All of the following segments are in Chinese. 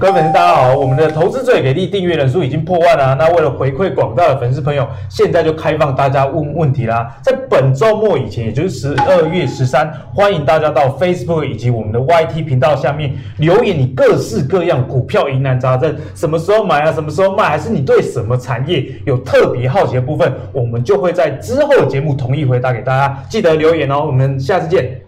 各位粉丝，大家好！我们的投资最给力订阅人数已经破万了。那为了回馈广大的粉丝朋友，现在就开放大家问问题啦。在本周末以前，也就是十二月十三，欢迎大家到 Facebook 以及我们的 YT 频道下面留言，你各式各样股票疑难杂症，什么时候买啊？什么时候卖？还是你对什么产业有特别好奇的部分，我们就会在之后的节目统一回答给大家。记得留言哦！我们下次见。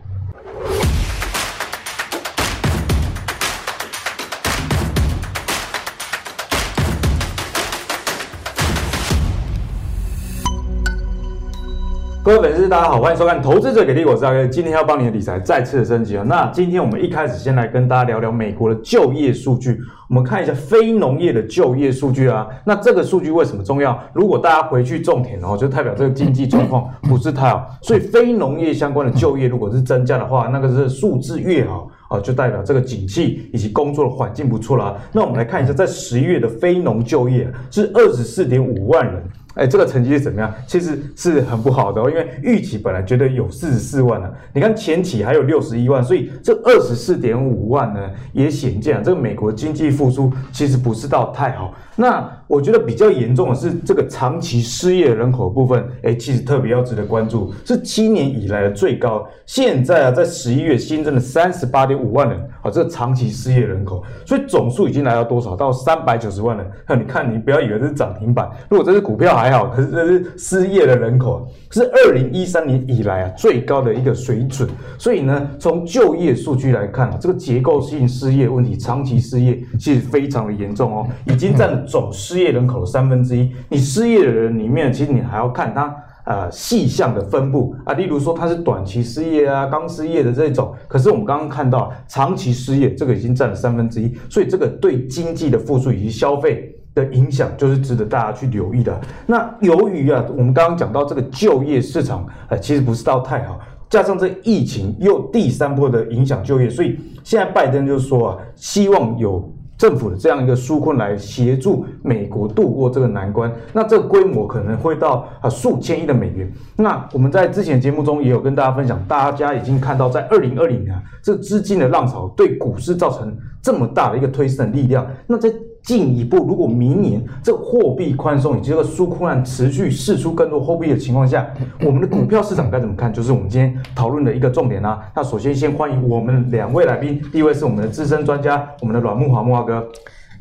各位粉丝，大家好，欢迎收看《投资者给力》，我是阿哥，今天要帮你的理财再次升级啊！那今天我们一开始先来跟大家聊聊美国的就业数据，我们看一下非农业的就业数据啊。那这个数据为什么重要？如果大家回去种田哦，就代表这个经济状况不是太好，所以非农业相关的就业如果是增加的话，那个是数字越好啊，就代表这个景气以及工作的环境不错啦。那我们来看一下，在十一月的非农就业是二十四点五万人。哎，这个成绩是怎么样？其实是很不好的哦，因为预期本来觉得有四十四万呢，啊，你看前期还有六十一万，所以这二十四点五万呢，也显见啊，这个美国经济复苏其实不是到太好。那我觉得比较严重的是这个长期失业人口部分，哎，其实特别要值得关注，是七年以来的最高。现在啊，在十一月新增了三十八点五万人啊，这个长期失业人口，所以总数已经来到多少？到三百九十万人。那你看，你不要以为这是涨停板，如果这是股票还好，可是这是失业的人口，是二零一三年以来啊最高的一个水准。所以呢，从就业数据来看啊，这个结构性失业问题，长期失业其实非常的严重哦，已经占总失业人口的三分之一。你失业的人里面，其实你还要看他呃细项的分布啊，例如说它是短期失业啊、刚失业的这种。可是我们刚刚看到长期失业，这个已经占了三分之一，所以这个对经济的复苏以及消费。的影响就是值得大家去留意的。那由于啊，我们刚刚讲到这个就业市场，呃，其实不是到太好，加上这疫情又第三波的影响就业，所以现在拜登就说啊，希望有政府的这样一个纾困来协助美国度过这个难关。那这个规模可能会到啊数千亿的美元。那我们在之前节目中也有跟大家分享，大家已经看到在二零二零年这资金的浪潮对股市造成这么大的一个推升的力量。那在进一步，如果明年这货币宽松以及这个纾困案持续释出更多货币的情况下，我们的股票市场该怎么看？就是我们今天讨论的一个重点啊。那首先先欢迎我们两位来宾，第一位是我们的资深专家，我们的阮木华木华哥，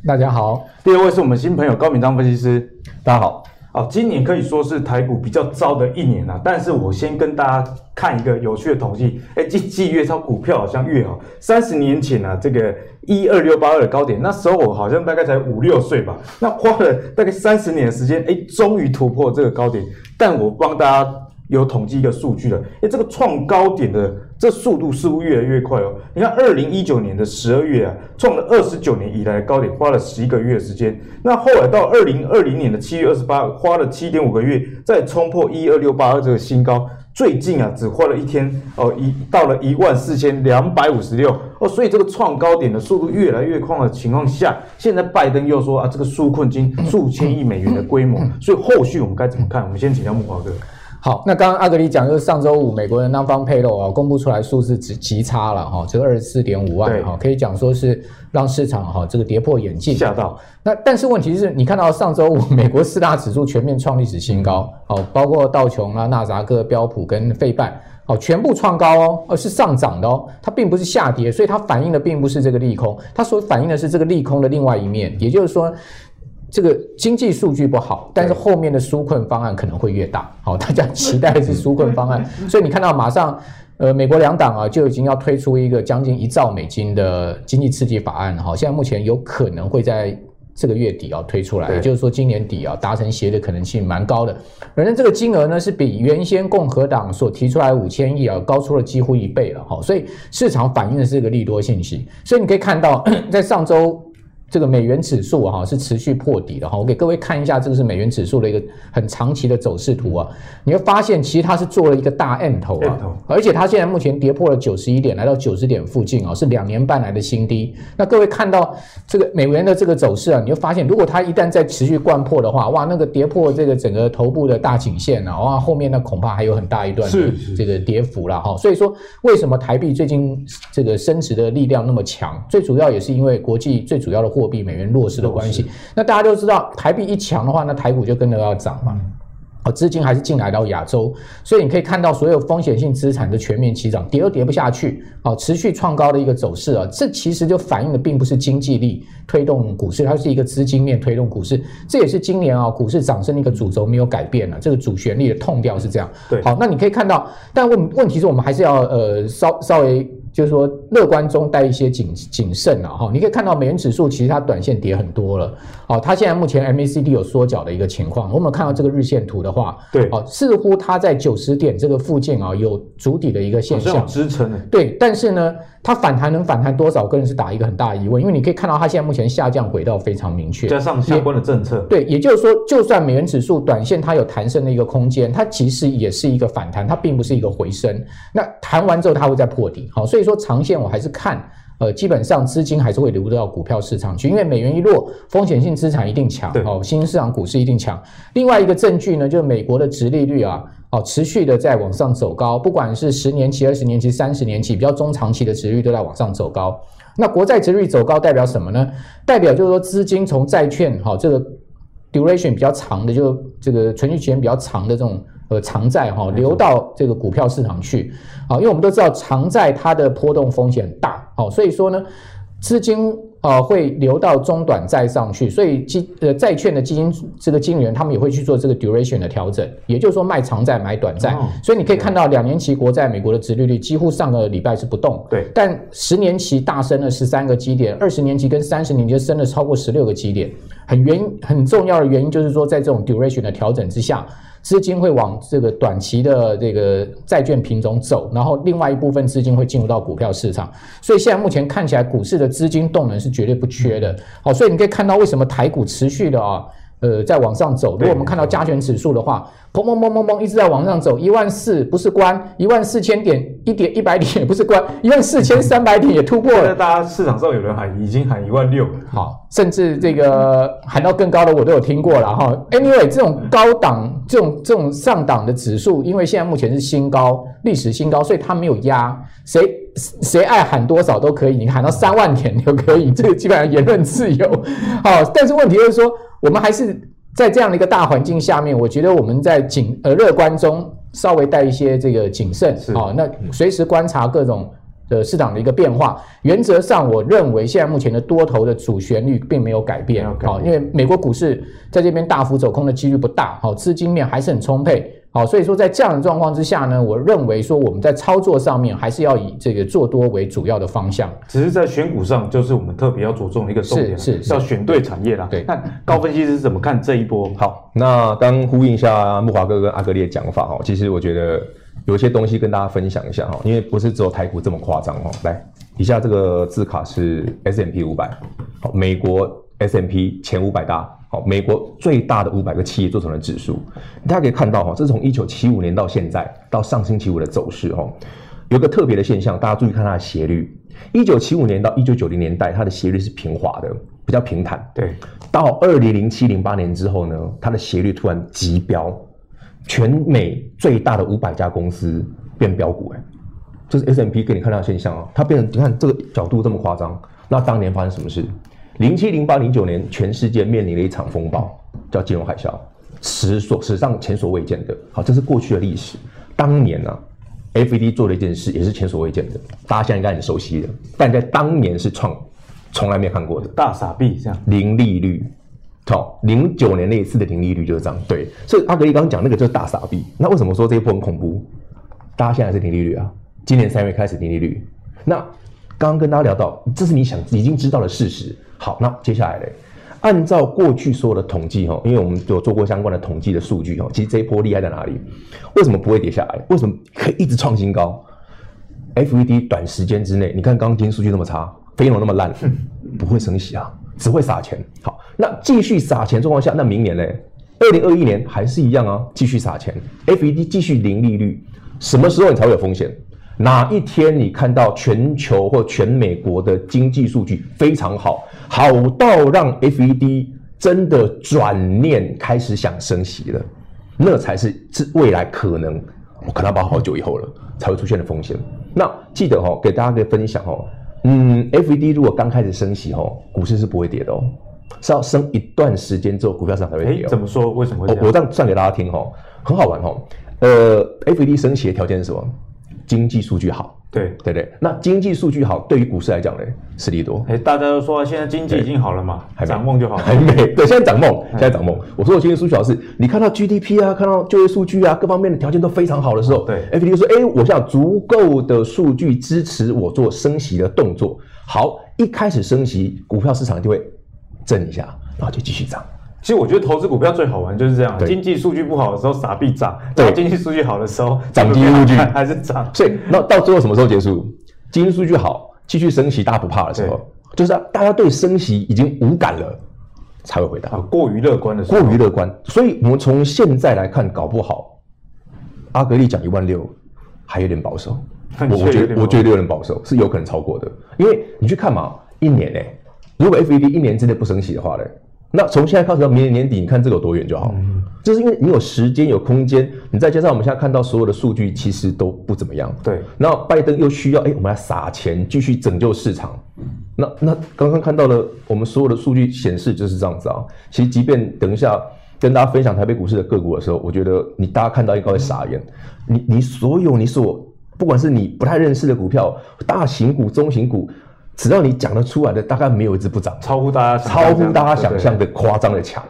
大家好。第二位是我们新朋友高敏章分析师，大家好。哦，今年可以说是台股比较糟的一年啊。但是我先跟大家看一个有趣的统计，哎，经济越糟，股票好像越好。三十年前啊，这个一二六八二的高点，那时候我好像大概才五六岁吧，那花了大概三十年的时间，哎，终于突破这个高点。但我帮大家有统计一个数据了，哎，这个创高点的。这速度似乎越来越快哦！你看，二零一九年的十二月啊，创了二十九年以来的高点，花了十一个月时间。那后来到二零二零年的七月二十八，花了七点五个月，再冲破一二六八二这个新高。最近啊，只花了一天哦，一到了一万四千两百五十六哦。所以这个创高点的速度越来越快的情况下，现在拜登又说啊，这个纾困金数千亿美元的规模，所以后续我们该怎么看？我们先请教木华哥。好，那刚刚阿格里讲，就是上周五美国的 Non-Farm Payroll 啊，公布出来数字极极差了哈，这个二十四点五万哈，可以讲说是让市场哈这个跌破眼镜，吓到。那但是问题是你看到上周五美国四大指数全面创历史新高，好，包括道琼啊、纳扎克、标普跟费半，好，全部创高哦，而是上涨的哦，它并不是下跌，所以它反映的并不是这个利空，它所反映的是这个利空的另外一面，也就是说。这个经济数据不好，但是后面的纾困方案可能会越大。好，大家期待的是纾困方案，所以你看到马上，呃，美国两党啊就已经要推出一个将近一兆美金的经济刺激法案。哈，现在目前有可能会在这个月底啊推出来，也就是说今年底啊达成协议的可能性蛮高的。反正这个金额呢是比原先共和党所提出来五千亿啊高出了几乎一倍了。好，所以市场反映的是一个利多信息。所以你可以看到，在上周。这个美元指数哈是持续破底的哈，我给各位看一下，这个是美元指数的一个很长期的走势图啊，你会发现其实它是做了一个大 M 头啊，而且它现在目前跌破了九十一点，来到九十点附近啊，是两年半来的新低。那各位看到这个美元的这个走势啊，你会发现如果它一旦再持续掼破的话，哇，那个跌破这个整个头部的大颈线啊，哇，后面那恐怕还有很大一段的这个跌幅了哈。所以说，为什么台币最近这个升值的力量那么强？最主要也是因为国际最主要的货货币美元弱势的关系。那大家都知道，台币一强的话，那台股就跟着要涨嘛。哦，资金还是进来到亚洲，所以你可以看到所有风险性资产的全面起涨，跌都跌不下去，哦，持续创高的一个走势啊，这其实就反映的并不是经济力推动股市，它是一个资金面推动股市，这也是今年啊股市涨升的一个主轴没有改变了，这个主旋律的痛调是这样。对，好，那你可以看到，但问问题是我们还是要呃稍稍微。就是说，乐观中带一些谨谨慎了哈。你可以看到美元指数其实它短线跌很多了，好，它现在目前 MACD 有缩脚的一个情况。我们看到这个日线图的话，对，哦，似乎它在九十点这个附近啊有筑底的一个现象，支撑。对，但是呢，它反弹能反弹多少，个人是打一个很大的疑问，因为你可以看到它现在目前下降轨道非常明确，加上相关的政策，对，也就是说，就算美元指数短线它有弹升的一个空间，它其实也是一个反弹，它并不是一个回升。那弹完之后，它会再破底，好，所以说长线我还是看，呃，基本上资金还是会流入到股票市场去，因为美元一落，风险性资产一定强，哦，新兴市场股市一定强。另外一个证据呢，就是美国的殖利率啊。哦，持续的在往上走高，不管是十年期、二十年期、三十年期，比较中长期的殖率都在往上走高。那国债殖率走高代表什么呢？代表就是说资金从债券，哈，这个 duration 比较长的，就这个存续期间比较长的这种呃长债哈，流到这个股票市场去。啊，因为我们都知道长债它的波动风险很大，好，所以说呢，资金。啊、呃，会流到中短债上去，所以基呃债券的基金这个经理人他们也会去做这个 duration 的调整，也就是说卖长债买短债。哦、所以你可以看到两年期国债美国的殖利率几乎上个礼拜是不动，对，但十年期大升了十三个基点，二十年期跟三十年期升了超过十六个基点。很原因很重要的原因就是说，在这种 duration 的调整之下。资金会往这个短期的这个债券品种走，然后另外一部分资金会进入到股票市场，所以现在目前看起来股市的资金动能是绝对不缺的。好，所以你可以看到为什么台股持续的啊。呃，在往上走。如果我们看到加权指数的话，砰砰砰砰砰，一直在往上走，一万四不是关，一万四千点一点一百点也不是关，一万四千三百点也突破了。大家市场上有人喊，已经喊一万六了。好，甚至这个喊到更高的，我都有听过了哈。Anyway，这种高档、这种这种上档的指数，因为现在目前是新高，历史新高，所以它没有压，谁谁爱喊多少都可以，你喊到三万点就可以，这个基本上言论自由。好，但是问题就是说。我们还是在这样的一个大环境下面，我觉得我们在谨呃乐观中稍微带一些这个谨慎啊，那随时观察各种的市场的一个变化。原则上，我认为现在目前的多头的主旋律并没有改变啊，因为美国股市在这边大幅走空的几率不大，好，资金面还是很充沛。好，所以说在这样的状况之下呢，我认为说我们在操作上面还是要以这个做多为主要的方向。只是在选股上，就是我们特别要着重的一个重点，是是要选对产业啦。对，那高分析师怎么看这一波？好，那刚呼应一下木华哥跟阿格力的讲法哈，其实我觉得有些东西跟大家分享一下哈，因为不是只有台股这么夸张哈。来，以下这个字卡是 S M P 五百，好，美国 S M P 前五百大。好，美国最大的五百个企业做成了指数，大家可以看到哈，这是从一九七五年到现在到上星期五的走势哈，有个特别的现象，大家注意看它的斜率。一九七五年到一九九零年代，它的斜率是平滑的，比较平坦。对，到二零零七零八年之后呢，它的斜率突然急飙，全美最大的五百家公司变标股哎，这是 S&P 给你看到的现象啊，它变成你看这个角度这么夸张，那当年发生什么事？零七、零八、零九年，全世界面临了一场风暴，叫金融海啸，史所史上前所未见的。好，这是过去的历史。当年呢、啊，FED 做了一件事，也是前所未见的，大家现在应该很熟悉的。但在当年是创从来没看过的大傻逼，这样零利率。好，零九年那一次的零利率就是这样。对，所以阿格力刚刚讲那个就是大傻逼。那为什么说这一波很恐怖？大家现在是零利率啊，今年三月开始零利率。那刚刚跟大家聊到，这是你想已经知道的事实。好，那接下来嘞？按照过去所有的统计哈，因为我们有做过相关的统计的数据哈，其实这一波厉害在哪里？为什么不会跌下来？为什么可以一直创新高？FED 短时间之内，你看刚刚今天数据那么差，非农那么烂，不会升息啊，只会撒钱。好，那继续撒钱状况下，那明年嘞？二零二一年还是一样啊，继续撒钱，FED 继续零利率，什么时候你才会有风险？哪一天你看到全球或全美国的经济数据非常好，好到让 FED 真的转念开始想升息了，那才是是未来可能我可能要包好久以后了才会出现的风险。那记得哦，给大家个分享哦，嗯，FED 如果刚开始升息哦，股市是不会跌的哦，是要升一段时间之后，股票市场才会跌哦。怎么说？为什么会？我我这样算给大家听哦，很好玩哦。呃，FED 升息的条件是什么？经济数据好，对对对。那经济数据好，对于股市来讲呢，是利多。哎，大家都说现在经济已经好了嘛，展望就好了。还没，对，现在展望，现在展望。我说我经济数据好是，你看到 GDP 啊，看到就业数据啊，各方面的条件都非常好的时候，对，FED 说，哎，我现在有足够的数据支持我做升息的动作。好，一开始升息，股票市场就会震一下，然后就继续涨。其实我觉得投资股票最好玩就是这样，经济数据不好的时候傻币涨，对，经济数据好的时候涨经济数据还是涨。所以那到最后什么时候结束？经济数据好，继续升息，大家不怕的时候，就是大家对升息已经无感了，才会回答啊。过于乐观的时候，过于乐观。所以我们从现在来看，搞不好阿格力讲一万六还有点保守。我我觉得我觉得有点保守，是有可能超过的。因为你去看嘛，一年呢，如果 FED 一年之内不升息的话呢？那从现在开始到明年年底，你看这个有多远就好。嗯，就是因为你有时间有空间，你再加上我们现在看到所有的数据其实都不怎么样。对。然后拜登又需要，哎，我们来撒钱继续拯救市场。那那刚刚看到了我们所有的数据显示就是这样子啊。其实即便等一下跟大家分享台北股市的个股的时候，我觉得你大家看到应该会傻眼。你你所有你所不管是你不太认识的股票，大型股、中型股。只要你讲得出来的，大概没有一只不涨，超乎大家超乎大家想象的夸张的强。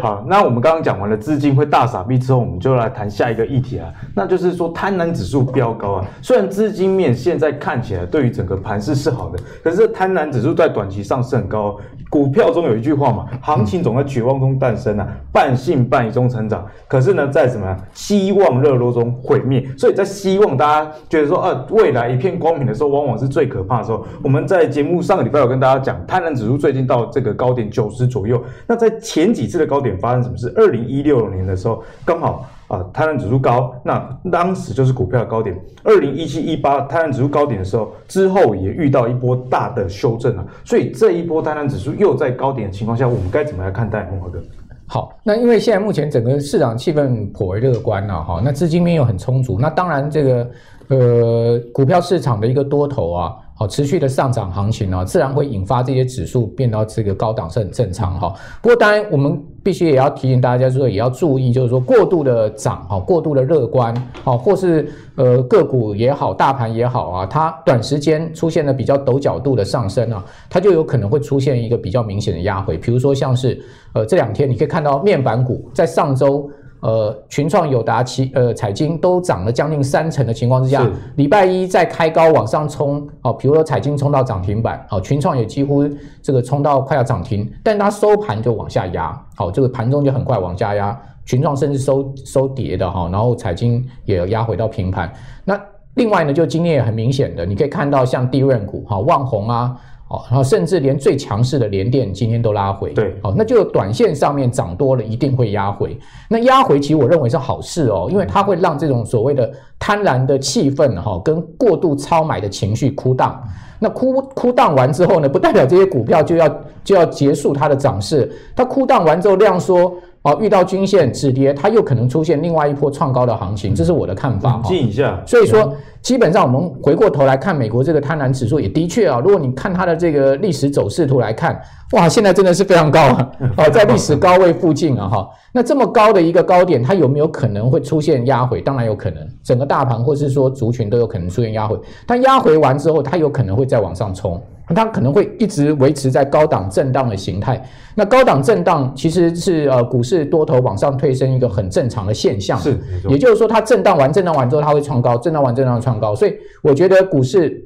好，那我们刚刚讲完了资金会大傻逼之后，我们就来谈下一个议题啊，那就是说贪婪指数飙高啊。虽然资金面现在看起来对于整个盘势是好的，可是贪婪指数在短期上是很高。股票中有一句话嘛，行情总在绝望中诞生啊，半信半疑中成长。可是呢，在什么希望热络中毁灭。所以在希望大家觉得说，呃，未来一片光明的时候，往往是最可怕的时候。我们在节目上个礼拜有跟大家讲，贪婪指数最近到这个高点九十左右。那在前几次的高高点发生什么事？二零一六年的时候，刚好啊，贪婪指数高，那当时就是股票的高点。二零一七一八贪婪指数高点的时候，之后也遇到一波大的修正啊，所以这一波贪婪指数又在高点的情况下，我们该怎么来看待？慕驊哥，好，那因为现在目前整个市场气氛颇为乐观了哈，那资金面又很充足，那当然这个呃股票市场的一个多头啊。好，持续的上涨行情呢，自然会引发这些指数变到这个高档是很正常哈。不过当然，我们必须也要提醒大家，说也要注意，就是说过度的涨哈，过度的乐观好，或是呃个股也好，大盘也好啊，它短时间出现了比较陡角度的上升啊，它就有可能会出现一个比较明显的压回。比如说像是呃这两天你可以看到面板股在上周。呃，群创、友达、奇呃彩晶都涨了将近三成的情况之下，礼拜一再开高往上冲，哦，比如说彩晶冲到涨停板，哦，群创也几乎这个冲到快要涨停，但它收盘就往下压，好，这个盘中就很快往下压，群创甚至收收跌的哈，然后彩晶也压回到平盘。那另外呢，就今天也很明显的，你可以看到像 DRAM 股，哈，旺宏啊。哦，然后甚至连最强势的联电今天都拉回，对，哦，那就短线上面涨多了，一定会压回。那压回其实我认为是好事哦，因为它会让这种所谓的贪婪的气氛哈，跟过度超买的情绪枯荡。那枯枯荡完之后呢，不代表这些股票就要就要结束它的涨势，它枯荡完之后量缩。哦，遇到均线止跌，它又可能出现另外一波创高的行情，这是我的看法。静一下。所以说，基本上我们回过头来看美国这个贪婪指数，也的确啊，如果你看它的这个历史走势图来看，哇，现在真的是非常高啊！哦，在历史高位附近啊，哈，那这么高的一个高点，它有没有可能会出现压回？当然有可能，整个大盘或是说族群都有可能出现压回。但压回完之后，它有可能会再往上冲。它可能会一直维持在高档震荡的形态。那高档震荡其实是呃股市多头往上推升一个很正常的现象。是，也就是说它震荡完、震荡完之后，它会创高，震荡完、震荡创高。所以我觉得股市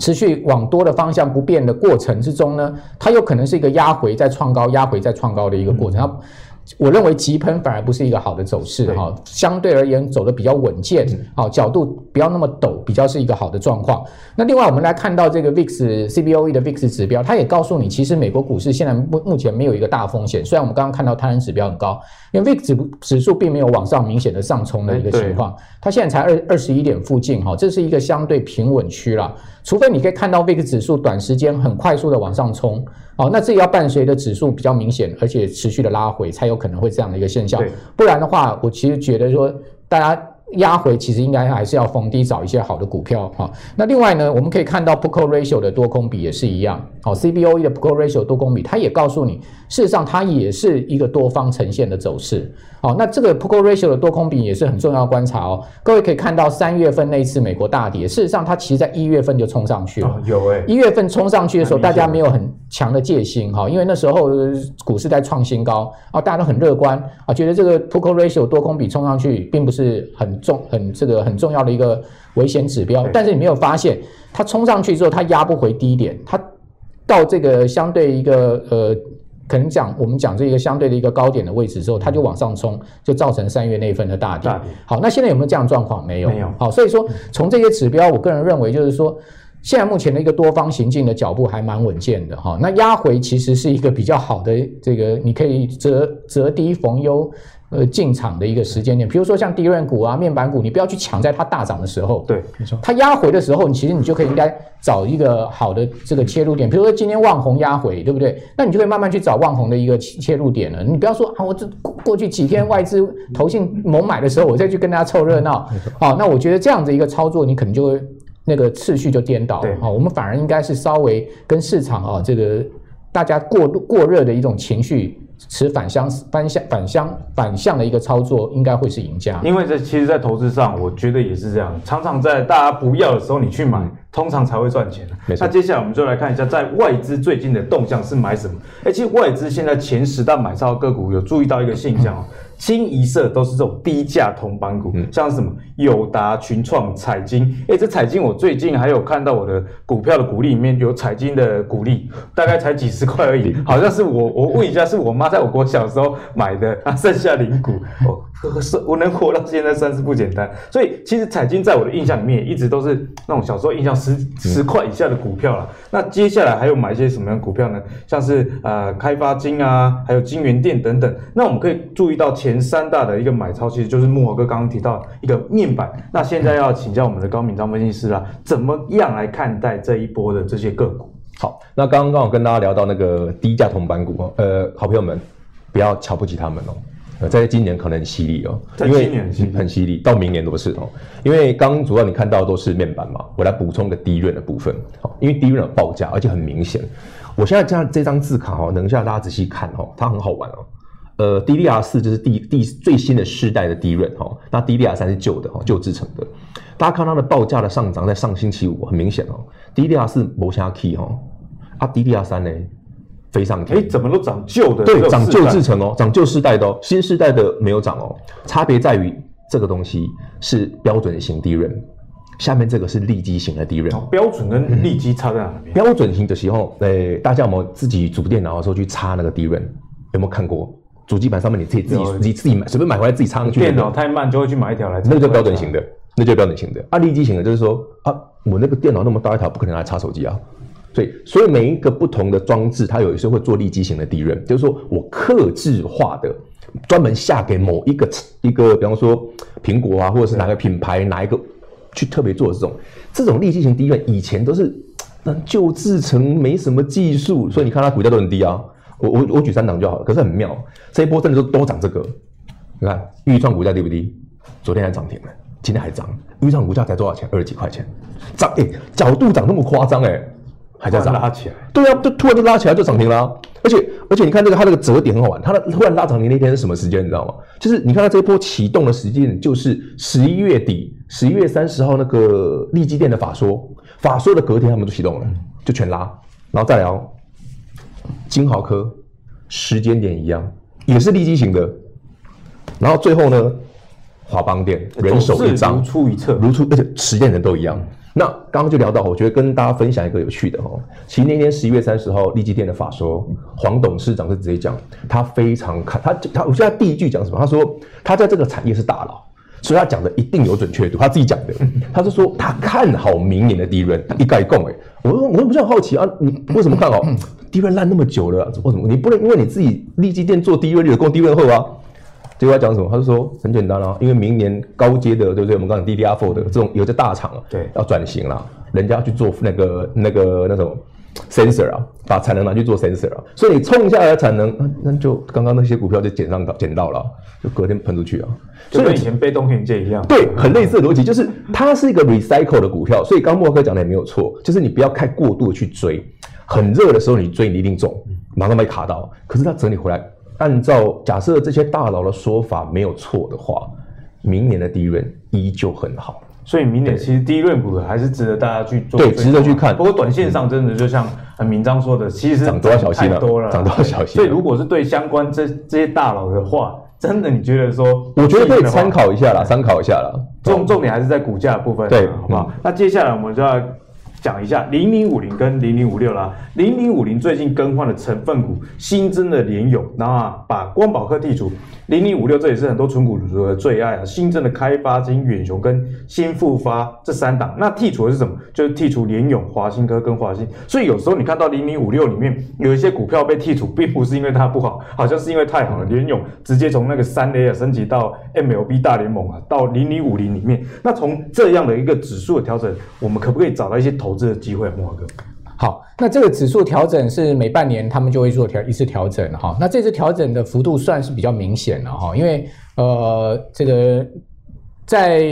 持续往多的方向不变的过程之中呢，它有可能是一个压回再创高、压回再创高的一个过程。嗯我认为急喷反而不是一个好的走势哈，相对而言走得比较稳健，好，角度不要那么陡，比较是一个好的状况。那另外我们来看到这个 VIX CBOE 的 VIX 指标，它也告诉你，其实美国股市现在目目前没有一个大风险。虽然我们刚刚看到贪婪指标很高，因为 VIX 指指数并没有往上明显的上冲的一个情况，它现在才二二十一点附近哈，这是一个相对平稳区啦。除非你可以看到 VIX 指数短时间很快速的往上冲，哦，那这也要伴随着指数比较明显，而且持续的拉回，才有可能会这样的一个现象。不然的话，我其实觉得说，大家压回其实应该还是要逢低找一些好的股票哈。那另外呢，我们可以看到 Put Call Ratio 的多空比也是一样，好，CBOE 的 Put Call Ratio 多空比，它也告诉你，事实上它也是一个多方呈现的走势。好，那这个 Put Call Ratio 的多空比也是很重要观察哦。各位可以看到三月份那次美国大跌，事实上它其实在一月份就冲上去了。哦、有哎，一月份冲上去的时候，大家没有很强的戒心哈，因为那时候股市在创新高啊，大家都很乐观啊，觉得这个 Put Call Ratio 多空比冲上去并不是很重很这个很重要的一个危险指标。但是你没有发现，它冲上去之后，它压不回低点，它到这个相对一个呃。可能讲我们讲这个相对的一个高点的位置之后，它就往上冲，就造成三月那份的大跌。好，那现在有没有这样状况？没有。没有。好，所以说从这些指标，我个人认为就是说，现在目前的一个多方行进的脚步还蛮稳健的哈。那压回其实是一个比较好的这个，你可以择择低逢优。呃，进场的一个时间点，比如说像低润股啊、面板股，你不要去抢在它大涨的时候。对，没错。它压回的时候，你其实你就可以应该找一个好的这个切入点，比如说今天旺宏压回，对不对？那你就可以慢慢去找旺宏的一个切入点了。你不要说啊，我这过去几天外资投信猛买的时候，我再去跟大家凑热闹。好，那我觉得这样子一个操作，你可能就会那个次序就颠倒。了，好，我们反而应该是稍微跟市场啊这个大家过过热的一种情绪。持反向、反向、反向、反向的一个操作，应该会是赢家。因为这其实，在投资上，我觉得也是这样。常常在大家不要的时候，你去买，通常才会赚钱。那接下来我们就来看一下，在外资最近的动向是买什么？哎，其实外资现在前十大买超个股，有注意到一个现象哦。清一色都是这种低价同板股，嗯、像什么友达、群创、彩金。哎，这彩金我最近还有看到我的股票的股利里面有彩金的股利，大概才几十块而已，好像是我我问一下，是我妈在我国小时候买的，啊，剩下零股哦。是，我能活到现在算是不简单。所以其实彩金在我的印象里面，一直都是那种小时候印象十十块以下的股票了。那接下来还有买一些什么样的股票呢？像是呃开发金啊，还有金源店等等。那我们可以注意到前三大的一个买超，其实就是木华哥刚刚提到一个面板。那现在要请教我们的高敏章分析师啦，怎么样来看待这一波的这些个股？好，那刚刚刚好跟大家聊到那个低价铜板股，呃，好朋友们不要瞧不起他们哦。在今年可能很犀利哦，因为很犀利，到明年都是哦。因为刚刚主要你看到的都是面板嘛，我来补充个低润的部分。好，因为低润有报价，而且很明显。我现在这样这张字卡哦，等一下大家仔细看哦，它很好玩哦。呃，DDR 四就是第第最新的世代的低润哦，那 DDR 三是旧的哦，旧制成的。大家看它的报价的上涨，在上星期五很明显哦，DDR 四没啥 key 哦，啊，DDR 三呢？飞上天，哎，怎么都涨旧的？对，涨旧制成哦，涨旧世代的哦，新世代的没有涨哦。差别在于这个东西是标准型 DRAM，下面这个是立基型的 DRAM。哦，标准跟立基差在哪里？标准型的时候，诶，大家有没有自己组电脑的时候去插那个 DRAM？有没有看过？主机板上面你自己自己自己自己买，随便买回来自己插上去。电脑太慢就会去买一条来。那个叫标准型的，那就标准型的。啊，立基型的就是说啊，我那个电脑那么大一条，不可能来插手机啊。所以，所以每一个不同的装置，它有时候会做立基型的 DRAM，就是说我克制化的，专门下给某一个一个，比方说苹果啊，或者是哪个品牌哪一个去特别做这种这种利基型 DRAM，以前都是那旧制成，没什么技术，所以你看它股价都很低啊。我我我举三档就好了，可是很妙，这一波真的是都涨这个。你看钰创股价低不低？昨天还涨停了，今天还涨。钰创股价才多少钱？二十几块钱，涨哎、欸，角度涨那么夸张哎。还在涨，拉起来，对啊，就突然就拉起来就涨停了，啊，而且而且你看这个它这个折点很好玩，它的突然拉涨停那天是什么时间？你知道吗？就是你看它这一波启动的时间就是十一月底，十一月三十号那个利基电的法说，法说的隔天他们就启动了，就全拉，然后再聊金豪科，时间点一样，也是利基型的，然后最后呢，华邦电人手一张，如出一辙，如出，而且时间点都一样。那刚刚就聊到，我觉得跟大家分享一个有趣的哦。其实那天十一月三十号，利基电的法说，黄董事长是直接讲，他非常看他他，我觉得他第一句讲什么？他说他在这个产业是大佬，所以他讲的一定有准确度。他自己讲的，他是说他看好明年的 DRAM，一概供哎。我说我说不是很好奇啊，你为什么看好低位烂那么久了？为什么你不能因为你自己利基电做低位就供 DRAM 后啊？结果他讲什么？他就说很简单啊，因为明年高阶的，对不对？我们刚才 DDR4 的这种有些大厂啊，对，要转型了，人家去做那个那个那种 sensor 啊，把产能拿去做 sensor 啊，所以你冲下来的产能，那那就刚刚那些股票就捡上到捡到了，就隔天喷出去啊，就跟以前被动元件一样。对，很类似的逻辑，就是它是一个 recycle 的股票，所以刚莫哥讲的也没有错，就是你不要太过度的去追，很热的时候你追你一定中，马上被卡到。可是它整理回来，按照假设这些大佬的说法没有错的话，明年的利润依旧很好。所以明年其实低润股还是值得大家去做，对，值得去看。不过短线上真的就像很明章说的，嗯、其实涨多要小心了，涨多要小心。所以如果是对相关这这些大佬的话，真的你觉得说，我觉得可以参考一下啦，参考一下啦。重重点还是在股价的部分，对，好不好？嗯、那接下来我们就要。讲一下零零五零跟零零五六啦，零零五零最近更换了成分股，新增了联友，然后把光宝科剔除。零零五六这也是很多纯股族的最爱啊，新增的开发金、远雄跟新复发这三档。那剔除的是什么？就是剔除联友、华新科跟华新。所以有时候你看到零零五六里面有一些股票被剔除，并不是因为它不好，好像是因为太好了。联友直接从那个三 A 啊升级到 MLB 大联盟啊，到零零五零里面。那从这样的一个指数的调整，我们可不可以找到一些投投资的机会，慕驊哥。好，那这个指数调整是每半年他们就会做调一次调整哈。那这次调整的幅度算是比较明显的哈，因为呃，这个在。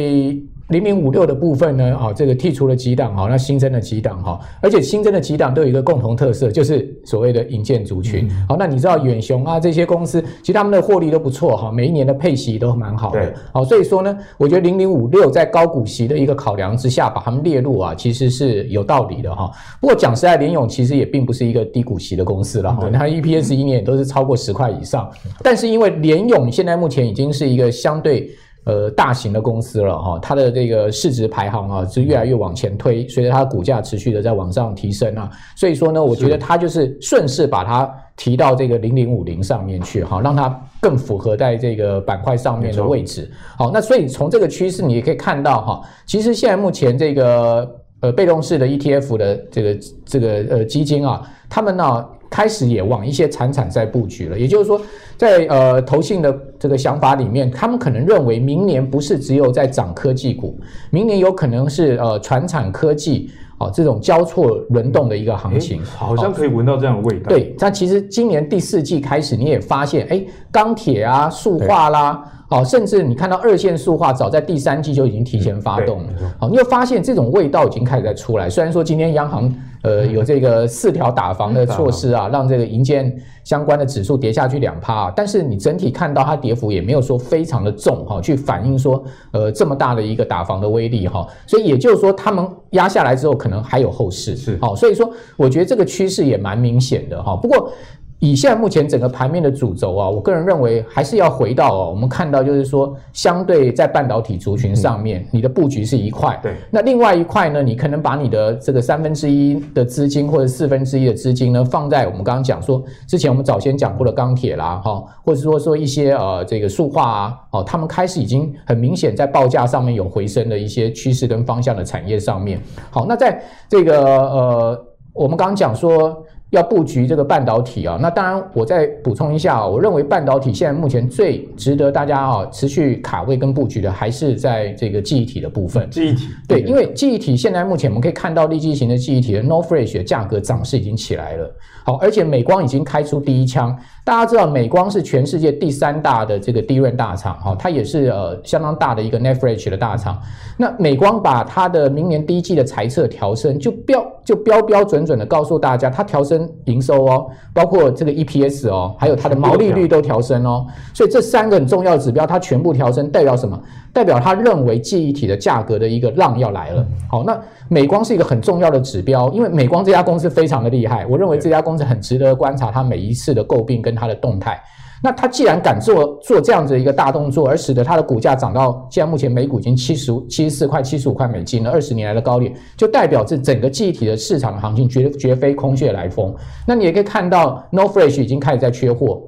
零零五六的部分呢，啊，这个剔除了几档，哈，那新增了几档，哈，而且新增的几档都有一个共同特色，就是所谓的营建族群。好，那你知道远雄啊这些公司，其实他们的获利都不错，哈，每一年的配息都蛮好的。好，所以说呢，我觉得零零五六在高股息的一个考量之下，把他们列入啊，其实是有道理的，哈。不过讲实在，联咏其实也并不是一个低股息的公司了，哈，它 EPS 一年也都是超过十块以上，但是因为联咏现在目前已经是一个相对。呃，大型的公司了哈，它的这个市值排行啊是越来越往前推，随着它的股价持续的在往上提升啊，所以说呢，我觉得它就是顺势把它提到这个零零五零上面去哈，让它更符合在这个板块上面的位置。好，那所以从这个趋势你也可以看到哈，其实现在目前这个呃被动式的 ETF 的这个这个呃基金啊，他们呢。开始也往一些产产在布局了，也就是说在，在呃投信的这个想法里面，他们可能认为明年不是只有在涨科技股，明年有可能是呃传产科技哦这种交错轮动的一个行情，好像可以闻到这样的味道。对，但其实今年第四季开始，你也发现，哎，钢铁啊、塑化啦，哦，甚至你看到二线塑化，早在第三季就已经提前发动了。好，你又发现这种味道已经开始在出来。虽然说今天央行。呃，有这个四条打房的措施啊，让这个银建相关的指数跌下去两趴啊，但是你整体看到它跌幅也没有说非常的重哈，去反映说呃这么大的一个打房的威力哈，所以也就是说他们压下来之后可能还有后市是好，所以说我觉得这个趋势也蛮明显的哈，不过。以现在目前整个盘面的主轴啊，我个人认为还是要回到哦，我们看到就是说，相对在半导体族群上面，你的布局是一块，对。那另外一块呢，你可能把你的这个三分之一的资金或者四分之一的资金呢，放在我们刚刚讲说，之前我们早先讲过的钢铁啦，哈，或者说说一些呃这个塑化啊，哦，他们开始已经很明显在报价上面有回升的一些趋势跟方向的产业上面。好，那在这个呃，我们刚刚讲说。要布局这个半导体啊，那当然我再补充一下啊，我认为半导体现在目前最值得大家啊持续卡位跟布局的，还是在这个记忆体的部分。记忆体对，因为记忆体现在目前我们可以看到立积型的记忆体的 NOR Flash 的价格涨势已经起来了。好，而且美光已经开出第一枪。大家知道美光是全世界第三大的这个 DRAM 大厂，哈，它也是呃相当大的一个 net flash 的大厂。那美光把它的明年第一季的财测调升，就标就标标准准的告诉大家，它调升营收哦，包括这个 EPS 哦，还有它的毛利率都调升哦。所以这三个很重要的指标，它全部调升，代表什么？代表他认为记忆体的价格的一个浪要来了。好，那美光是一个很重要的指标，因为美光这家公司非常的厉害，我认为这家公司很值得观察它每一次的诟病跟。它的动态，那它既然敢做做这样子一个大动作，而使得它的股价涨到现在目前每股已经七十七十四块、七十五块美金了，二十年来的高点，就代表这整个记忆体的市场的行情绝绝非空穴来风。那你也可以看到，No Flash 已经开始在缺货，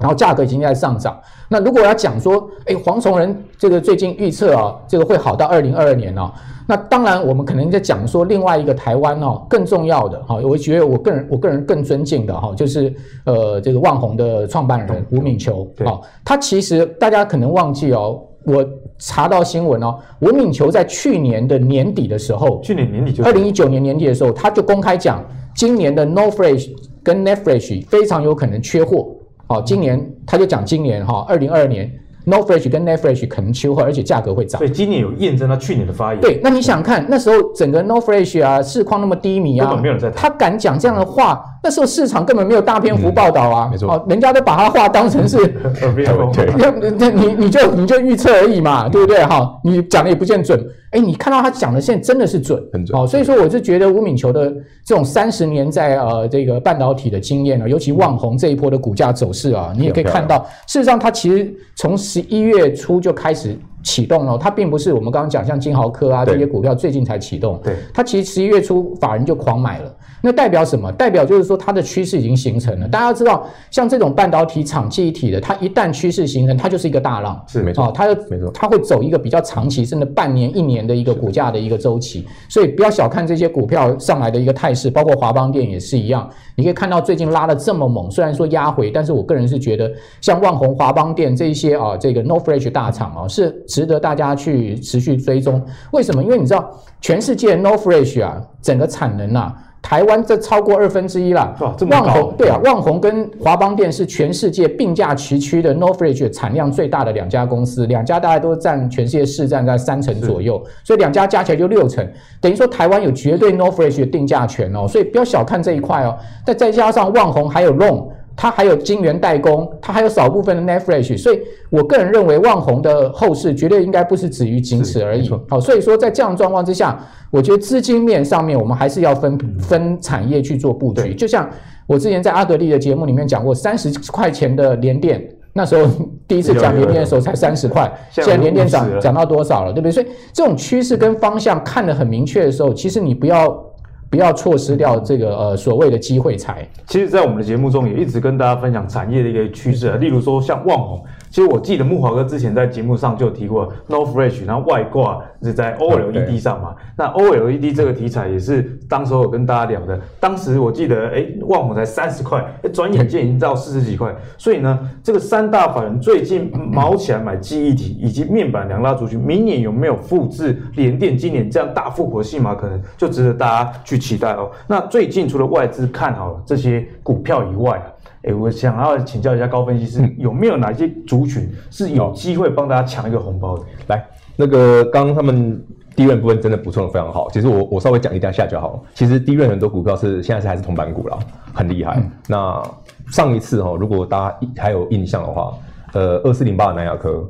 然后价格已经在上涨。那如果要讲说，哎，黄崇仁这个最近预测啊，这个会好到二零二二年哦。那当然，我们可能在讲说另外一个台湾哦，更重要的哈，我觉得我个人我个人更尊敬的哈，就是呃这个万宏的创办人吴敏球啊，他其实大家可能忘记哦，我查到新闻哦，吴敏球在去年的年底的时候，去年年底就二零一九年年底的时候，他就公开讲，今年的 No Fresh 跟 NAND Flash 非常有可能缺货。好，今年他就讲今年哈，二零二二年。NOR Flash 跟 Flash 可能秋后，而且价格会涨。所以今年有验证他去年的发言。对，那你想看那时候整个 NOR Flash 啊，市况那么低迷啊，根本没有人在。他敢讲这样的话，那时候市场根本没有大篇幅报道啊。嗯、没错，哦，人家都把他话当成是。对，那你你就你就预测而已嘛，对不对？哈，你讲的也不见准。哎，你看到他讲的现在真的是准，很准。哦，所以说我是觉得吴敏球的这种三十年在呃这个半导体的经验啊，尤其旺宏这一波的股价走势啊，你也可以看到，事实上它其实从十一月初就开始启动了，它并不是我们刚刚讲像金豪科啊这些股票最近才启动，对，它其实十一月初法人就狂买了。那代表什么？代表就是说它的趋势已经形成了。大家知道，像这种半导体厂记忆体的，它一旦趋势形成，它就是一个大浪，是没错。哦，它的没错，它会走一个比较长期，甚至半年、一年的一个股价的一个周期。所以不要小看这些股票上来的一个态势，包括华邦电也是一样。你可以看到最近拉的这么猛，虽然说压回，但是我个人是觉得，像万宏、华邦电这一些啊，这个 NOR Flash 大厂啊，是值得大家去持续追踪。为什么？因为你知道，全世界 NOR Flash 啊，整个产能啊。台湾这超过二分之一了，旺宏对啊，旺宏跟华邦电是全世界并驾齐驱的 Norfage 产量最大的两家公司，两家大概都占全世界市占在三成左右，所以两家加起来就六成，等于说台湾有绝对 Norfage 的定价权哦，所以不要小看这一块哦，再再加上旺宏还有 ROHM。它还有晶圆代工，它还有少部分的 Flash，所以我个人认为旺宏的后市绝对应该不是止于仅此而已。好，所以说在这样的状况之下，我觉得资金面上面我们还是要分分产业去做布局。就像我之前在阿德利的节目里面讲过，三十块钱的联电，那时候 第一次讲联电的时候才三十块，现在联电涨涨到多少了，对不对？所以这种趋势跟方向看得很明确的时候，其实你不要。不要错失掉这个呃所谓的机会财。其实，在我们的节目中也一直跟大家分享产业的一个趋势，例如说像旺宏。其实我记得木华哥之前在节目上就有提过 NOR Flash，然后外挂是在 OLED 上嘛。那 OLED 这个题材也是当时我跟大家聊的。当时我记得，哎，旺宏才三十块，哎，转眼间已经到四十几块。所以呢，这个三大法人最近毛起来买记忆体以及面板两大族群，明年有没有复制联电今年这样大复活戏码，可能就值得大家去期待哦。那最近除了外资看好了这些股票以外啊。哎，我想要请教一下高分析师，有没有哪些族群是有机会帮大家抢一个红包的？来，那个刚刚他们第一轮部分真的补充的非常好。其实我我稍微讲一下下就好。其实第一轮很多股票是现在是还是铜板股啦，很厉害。嗯、那上一次哈，如果大家还有印象的话，呃，二四零八的南亚科，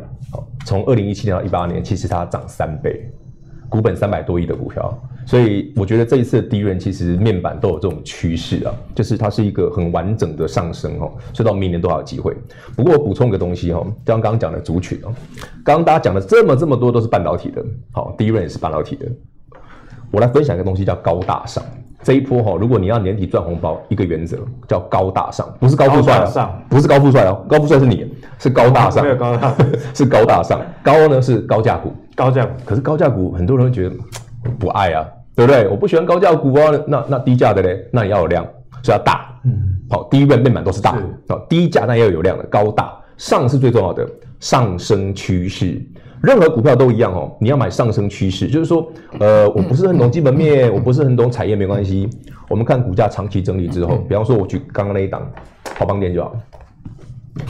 从二零一七年到一八年，其实它涨三倍，股本三百多亿的股票。所以我觉得这一次的低润其实面板都有这种趋势啊，就是它是一个很完整的上升哦，所以到明年都还有机会。不过我补充一个东西哦，刚刚讲的族群哦，刚刚大家讲的这么这么多都是半导体的，好，低润也是半导体的。我来分享一个东西叫高大上。这一波哈，如果你要年底赚红包，一个原则叫高大上，不是高富帅哦，不是高富帅哦，高富帅是你，是高大上，没有高大，是高大上，高呢是高价股，高价股，可是高价股很多人会觉得。不爱啊，对不对？我不喜欢高价股啊，那那低价的嘞，那也要有量，是要大，嗯，好，第一轮面板都是大，好，低价那也要有量的，高大。上是最重要的，上升趋势，任何股票都一样哦，你要买上升趋势，就是说，呃，我不是很懂基本面，我不是很懂产业，没关系，我们看股价长期整理之后，比方说我举刚刚那一档，好邦电就好，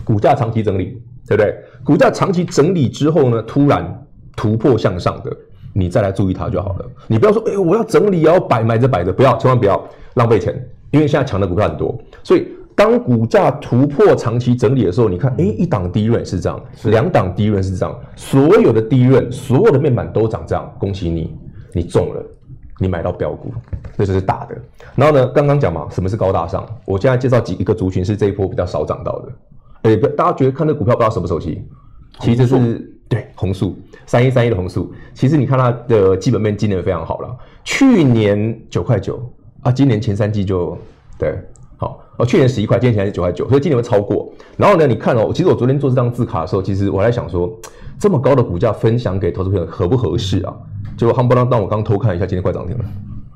股价长期整理，对不对？股价长期整理之后呢，突然突破向上的。你再来注意它就好了。你不要说，哎，我要整理，要摆买着摆着，不要，千万不要浪费钱。因为现在抢的股票很多，所以当股价突破长期整理的时候，你看，哎，一档低润是这样，两档低润是这样，所有的低润，所有的面板都涨这样，恭喜你，你中了，你买到标股，这就是大的。然后呢，刚刚讲嘛，什么是高大上？我现在介绍几一个族群是这一波比较少涨到的。哎，大家觉得看这股票不知道什么时候起，其实是。红树三一三一的红树，其实你看它的基本面今年非常好了。去年九块九啊，今年前三季就对，好哦，去年十一块，今年前三季九块九，所以今年会超过。然后呢，你看哦，其实我昨天做这张字卡的时候，其实我还在想说，这么高的股价分享给投资朋友合不合适啊？结果夯不啷当，我刚偷看一下，今天快涨停了。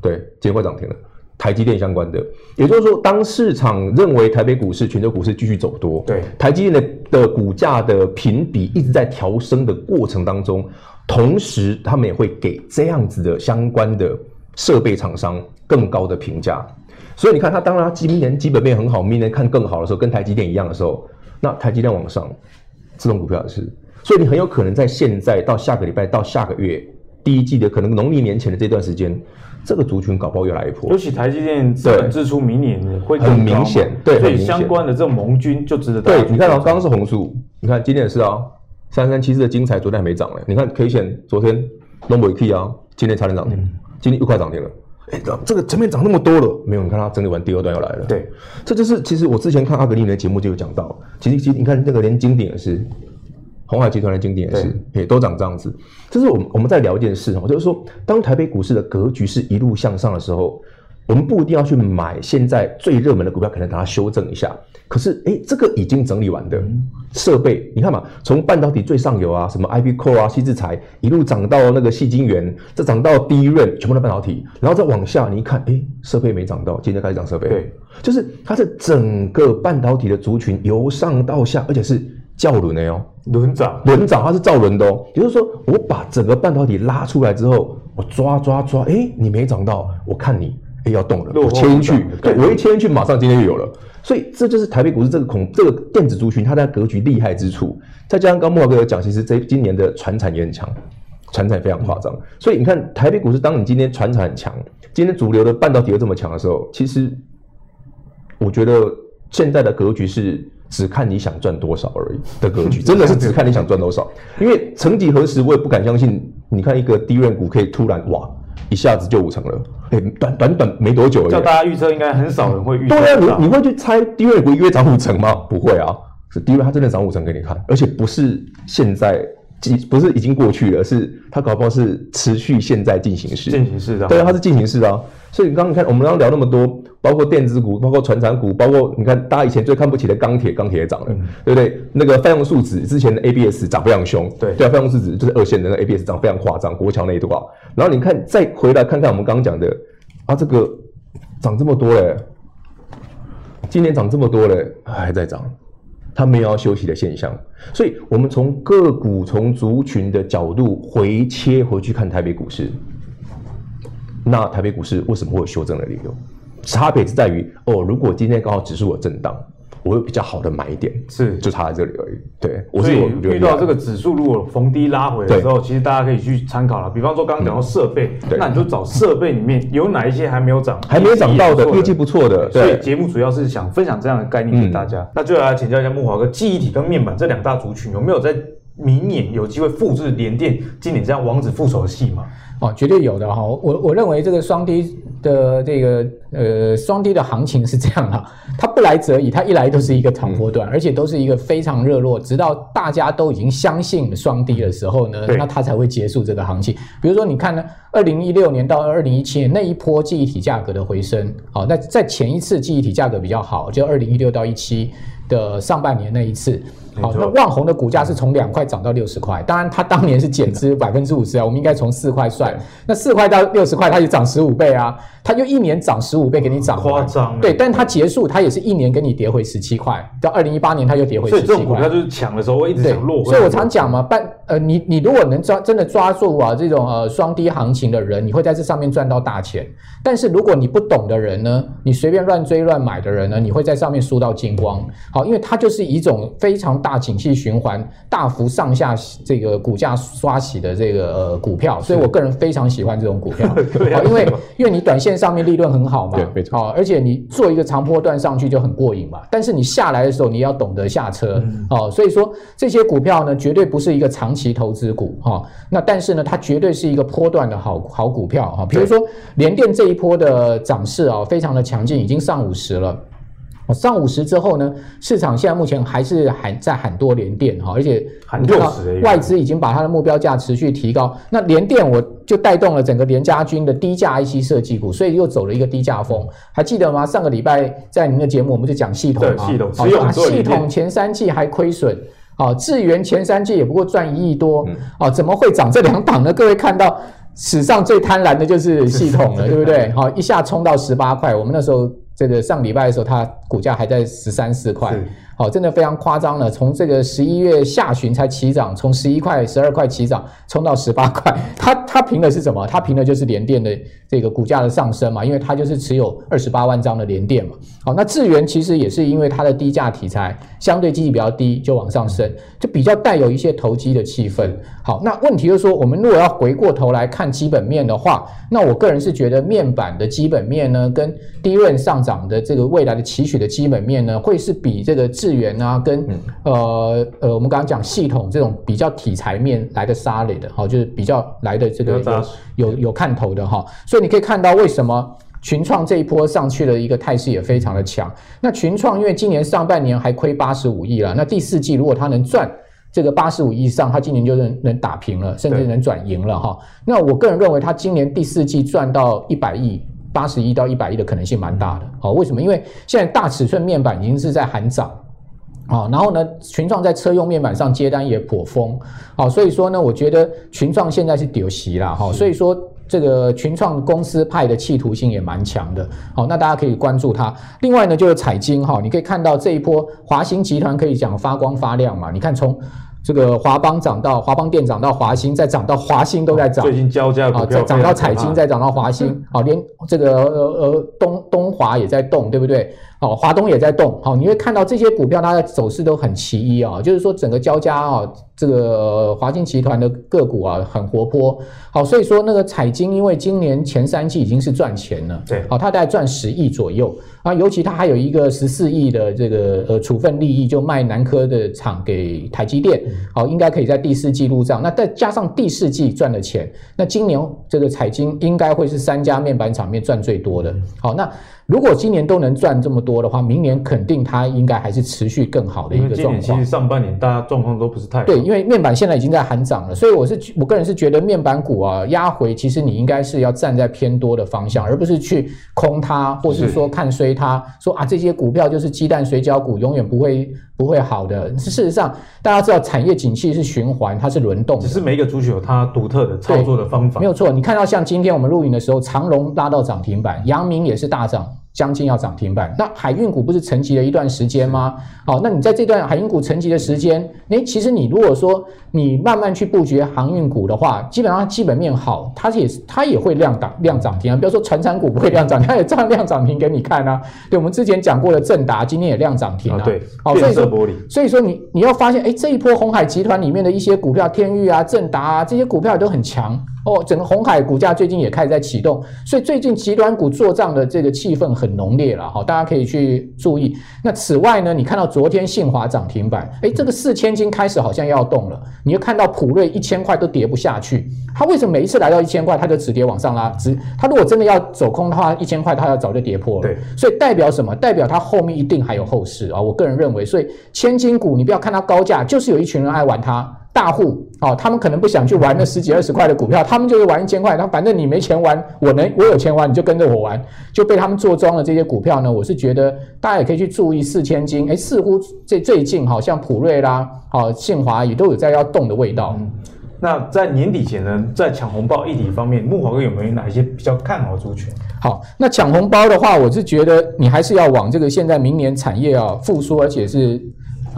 对，今天快涨停了。台积电相关的，也就是说，当市场认为台北股市、全球股市继续走多，对台积电的的股价的评比一直在调升的过程当中，同时他们也会给这样子的相关的设备厂商更高的评价。所以你看它，当它今年基本面很好，明年看更好的时候，跟台积电一样的时候，那台积电往上，这种股票也是。所以你很有可能在现在到下个礼拜到下个月第一季的可能农历年前的这段时间，这个族群搞不好越来越破。尤其台积电资本支出明年会很明显，对，所以相关的这种盟军就值得。对，你看啊，刚刚是红树，你看今天也是啊，三三七四的精彩昨天还没涨嘞，你看 K 线昨天 n o m b e K 啊，今天差点涨停，嗯、今天又快涨停了。哎，这个前面涨那么多了，没有？你看它整理完第二段又来了。对，这就是其实我之前看阿格力的节目就有讲到，其实其实你看那个连金鼎也是。鸿海集团的经典也是，也都长这样子。这是我们我们在聊一件事哦，就是说，当台北股市的格局是一路向上的时候，我们不一定要去买现在最热门的股票，可能等它修正一下。可是，哎，这个已经整理完的设备，你看嘛，从半导体最上游啊，什么 IP Core 啊、矽智财，一路涨到那个细晶圆，再涨到 DRAM，全部的半导体，然后再往下，你一看，哎，设备没涨到，今天开始涨设备。对，就是它是整个半导体的族群由上到下，而且是。叫轮的哦，轮涨，轮涨，它是造轮的哦。也就是说，我把整个半导体拉出来之后，我抓抓抓，哎，你没涨到，我看你，哎，要动了，我切进去，对，我一切进去，马上今天就有了。所以这就是台北股市这个恐，这个电子族群它的格局厉害之处。再加上刚木华哥有讲，其实这今年的船产也很强，船产非常夸张。所以你看台北股市，当你今天船产很强，今天主流的半导体又这么强的时候，其实我觉得现在的格局是。只看你想赚多少而已的格局，真的是只看你想赚多少。因为曾几何时，我也不敢相信，你看一个 DRAM 股可以突然哇，一下子就五成了。哎，短短短没多久而已。叫大家预测，应该很少人会预测。对啊，你你会去猜 DRAM 股一个月涨五成吗？不会啊，是 DRAM 它真的涨五成给你看，而且不是现在。不是已经过去了，是它搞不好是持续现在进行式。进行式的，对啊，它是进行式啊。所以你刚刚看，我们刚刚聊那么多，包括电子股，包括传产股，包括你看大家以前最看不起的钢铁，钢铁也涨了，嗯、对不对？那个泛用树脂之前的 ABS 涨非常凶，对对啊，泛用树脂就是二线的那个 ABS 涨非常夸张，国桥那一段。然后你看再回来看看我们刚刚讲的啊，这个涨这么多嘞，今年涨这么多嘞，还在涨。他没有要休息的现象，所以我们从个股、从族群的角度回切回去看台北股市。那台北股市为什么会有修正的理由？差别是在于哦，如果今天刚好指数有震荡。我有比较好的买点，是就差在这里而已。对，我是有遇到这个指数如果逢低拉回的时候，其实大家可以去参考了。比方说刚刚讲到设备，那你就找设备里面有哪一些还没有涨、还没有涨到的业绩不错的。所以节目主要是想分享这样的概念给大家。那就来请教一下木华哥，记忆体跟面板这两大族群有没有在明年有机会复制联电今年这样王子复仇的戏码？哦，绝对有的哈！我我认为这个双低的这个呃双低的行情是这样的，它不来则已，它一来都是一个长波段，嗯、而且都是一个非常热络，直到大家都已经相信双低的时候呢，那它才会结束这个行情。比如说，你看呢，二零一六年到二零一七年那一波记忆体价格的回升，好，那在前一次记忆体价格比较好，就二零一六到一七的上半年那一次。好，那旺宏的股价是从两块涨到六十块，当然它当年是减资百分之五十啊，我们应该从四块算，那四块到六十块，它就涨十五倍啊。它就一年涨十五倍给你涨，夸张。对，但它结束，它也是一年给你跌回十七块，到二零一八年它又跌回十七块。所以这种股票就是抢的时候会一直想落。所以我常讲嘛，半呃，你你如果能抓真的抓住啊这种呃双低行情的人，你会在这上面赚到大钱。但是如果你不懂的人呢，你随便乱追乱买的人呢，你会在上面输到精光。好，因为它就是一种非常大景气循环、大幅上下这个股价刷洗的这个呃股票，所以我个人非常喜欢这种股票。对啊，因为因为你短线。上面利润很好嘛，对，没错。哦，而且你做一个长波段上去就很过瘾嘛。但是你下来的时候，你要懂得下车，嗯、哦。所以说这些股票呢，绝对不是一个长期投资股哈、哦。那但是呢，它绝对是一个波段的好好股票哈。比如说联电这一波的涨势啊，非常的强劲，已经上五十了。上五十之后呢，市场现在目前还是喊在喊多联电哈，而且喊六十，外资已经把它的目标价持续提高。那联电我就带动了整个联家军的低价 IC 设计股，所以又走了一个低价风。还记得吗？上个礼拜在您的节目我们就讲系统嘛，系统只有系统前三季还亏损，啊，智源前三季也不过赚一亿多，啊，怎么会涨这两档呢？各位看到史上最贪婪的就是系统了，对不对？好，一下冲到十八块，我们那时候。这个上礼拜的时候，它股价还在十三四块，哦，真的非常夸张了。从这个十一月下旬才起涨，从十一块、十二块起涨，冲到十八块。它它凭的是什么？它凭的就是联电的这个股价的上升嘛，因为它就是持有二十八万张的联电嘛。好，那智源其实也是因为它的低价题材相对经济比较低，就往上升，就比较带有一些投机的气氛。好，那问题就是说，我们如果要回过头来看基本面的话，那我个人是觉得面板的基本面呢，跟低润上涨的这个未来的期许的基本面呢，会是比这个智资源啊，跟呃呃，我们刚刚讲系统这种比较题材面来的 solid 的好，就是比较来的这个有有有看头的哈，所以你可以看到为什么群创这一波上去的一个态势也非常的强。那群创因为今年上半年还亏八十五亿了，那第四季如果它能赚这个八十五亿以上，它今年就能能打平了，甚至能转赢了哈。那我个人认为，它今年第四季赚到一百亿。八十亿到一百亿的可能性蛮大的，好，为什么？因为现在大尺寸面板已经是在喊涨，啊，然后呢，群创在车用面板上接单也颇丰，好，所以说呢，我觉得群创现在是丢席了，哈，所以说这个群创公司派的企图性也蛮强的，好，那大家可以关注它。另外呢，就是彩晶，哈，你可以看到这一波华新集团可以讲发光发亮嘛，你看从。这个华邦涨到华邦电涨到华兴，再涨到华兴都在涨。最近交加股再涨到彩晶，再涨到华兴，好，连这个呃呃东东华也在动，对不对？好，华东也在动，好，你会看到这些股票它的走势都很奇异啊，就是说整个交加啊，这个华新集团的个股啊很活泼，好，所以说那个彩晶因为今年前三季已经是赚钱了，对，好，它大概赚十亿左右。啊，尤其它还有一个十四亿的这个呃处分利益，就卖南科的厂给台积电，好，应该可以在第四季入账。那再加上第四季赚的钱，那今年这个彩晶应该会是三家面板厂面赚最多的。好，那。如果今年都能赚这么多的话，明年肯定它应该还是持续更好的一个状况。今年其实上半年大家状况都不是太好。对，因为面板现在已经在喊涨了，所以我是我个人是觉得面板股啊压回，其实你应该是要站在偏多的方向，而不是去空它，或是说看衰它，说啊这些股票就是鸡蛋水饺股，永远不会不会好的。事实上，大家知道产业景气是循环，它是轮动，只是每一个族群有它独特的操作的方法。没有错，你看到像今天我们录影的时候，长隆拉到涨停板，阳明也是大涨。将近要涨停板，那海运股不是沉寂了一段时间吗？好，那你在这段海运股沉寂的时间，诶，其实你如果说你慢慢去布局航运股的话，基本上基本面好，它也它也会量涨量涨停啊。比如说船产股不会量涨，它也照样量涨停给你看啊。对，我们之前讲过的正达今天也量涨停啊。对，好，所以说所以说你你要发现，哎，这一波红海集团里面的一些股票，天域啊、正达啊这些股票也都很强。哦，整个红海股价最近也开始在启动，所以最近集团股做账的这个气氛很浓烈了，哈，大家可以去注意。那此外呢，你看到昨天信华涨停板，诶，这个四千金开始好像要动了，你又看到普瑞一千块都跌不下去，它为什么每一次来到一千块，它就止跌往上拉？止，它如果真的要走空的话，一千块它要早就跌破了。对，所以代表什么？代表它后面一定还有后市啊！我个人认为，所以千金股你不要看它高价，就是有一群人爱玩它。大户哦，他们可能不想去玩那十几二十块的股票，他们就是玩一千块。他反正你没钱玩，我能我有钱玩，你就跟着我玩，就被他们做庄了。这些股票呢，我是觉得大家也可以去注意四千金。哎，似乎这最近好像普瑞啦、好信华也都有在要动的味道。嗯，那在年底前呢，在抢红包议题方面，木华哥有没有哪一些比较看好的族群？好，那抢红包的话，我是觉得你还是要往这个现在明年产业啊复苏，而且是。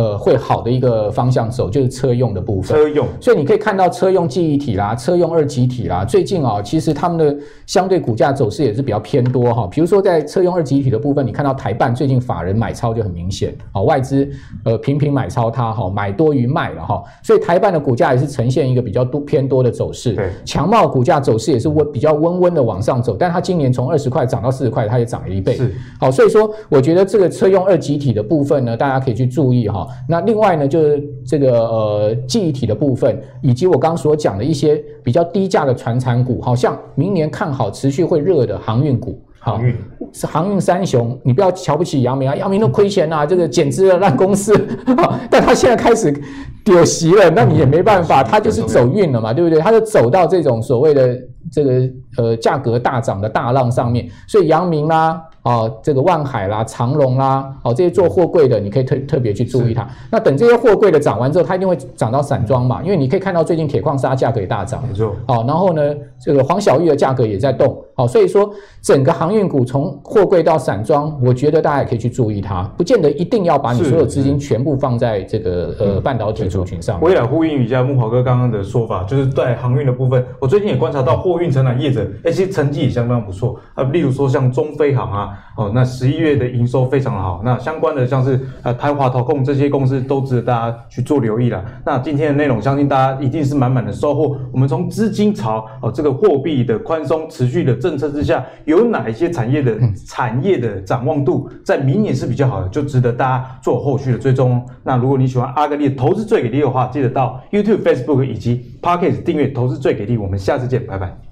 呃，会好的一个方向走，就是车用的部分。车用，所以你可以看到车用记忆体啦，车用二极体啦，最近啊、哦，其实他们的相对股价走势也是比较偏多哈。比如说在车用二极体的部分，你看到台办最近法人买超就很明显，啊，外资呃频频买超它哈，买多于卖了哈，所以台办的股价也是呈现一个比较多偏多的走势。对，强茂股价走势也是温比较温温的往上走，但它今年从二十块涨到四十块，它也涨了一倍。是，好，所以说我觉得这个车用二极体的部分呢，大家可以去注意哈。那另外呢，就是这个呃记忆体的部分，以及我刚刚所讲的一些比较低价的传产股，好像明年看好持续会热的航运股，航运是航运三雄，你不要瞧不起阳明啊，阳明都亏钱啊，这个简直了烂公司，但他现在开始跌息了，那你也没办法，他就是走运了嘛，对不对？他就走到这种所谓的这个呃价格大涨的大浪上面，所以阳明啦。啊，这个万海啦、长隆啦，哦，这些做货柜的，你可以特特别去注意它。那等这些货柜的涨完之后，它一定会涨到散装嘛，因为你可以看到最近铁矿砂价格也大涨，没错。哦，然后呢，这个黄小玉的价格也在动，哦，所以说整个航运股从货柜到散装，我觉得大家也可以去注意它，不见得一定要把你所有资金全部放在这个呃半导体族群上。我也来呼应一下木华哥刚刚的说法，就是在航运的部分，我最近也观察到货运承揽业者，哎，其实成绩也相当不错啊，例如说像中飞航啊。哦，那十一月的营收非常好，那相关的像是呃台华投控这些公司都值得大家去做留意了。那今天的内容，相信大家一定是满满的收获。我们从资金潮哦，这个货币的宽松持续的政策之下，有哪一些产业的产业的展望度在明年是比较好的，就值得大家做后续的追踪哦。那如果你喜欢阿格力的投资最给力的话，记得到 YouTube、Facebook 以及 Pocket 订阅投资最给力。我们下次见，拜拜。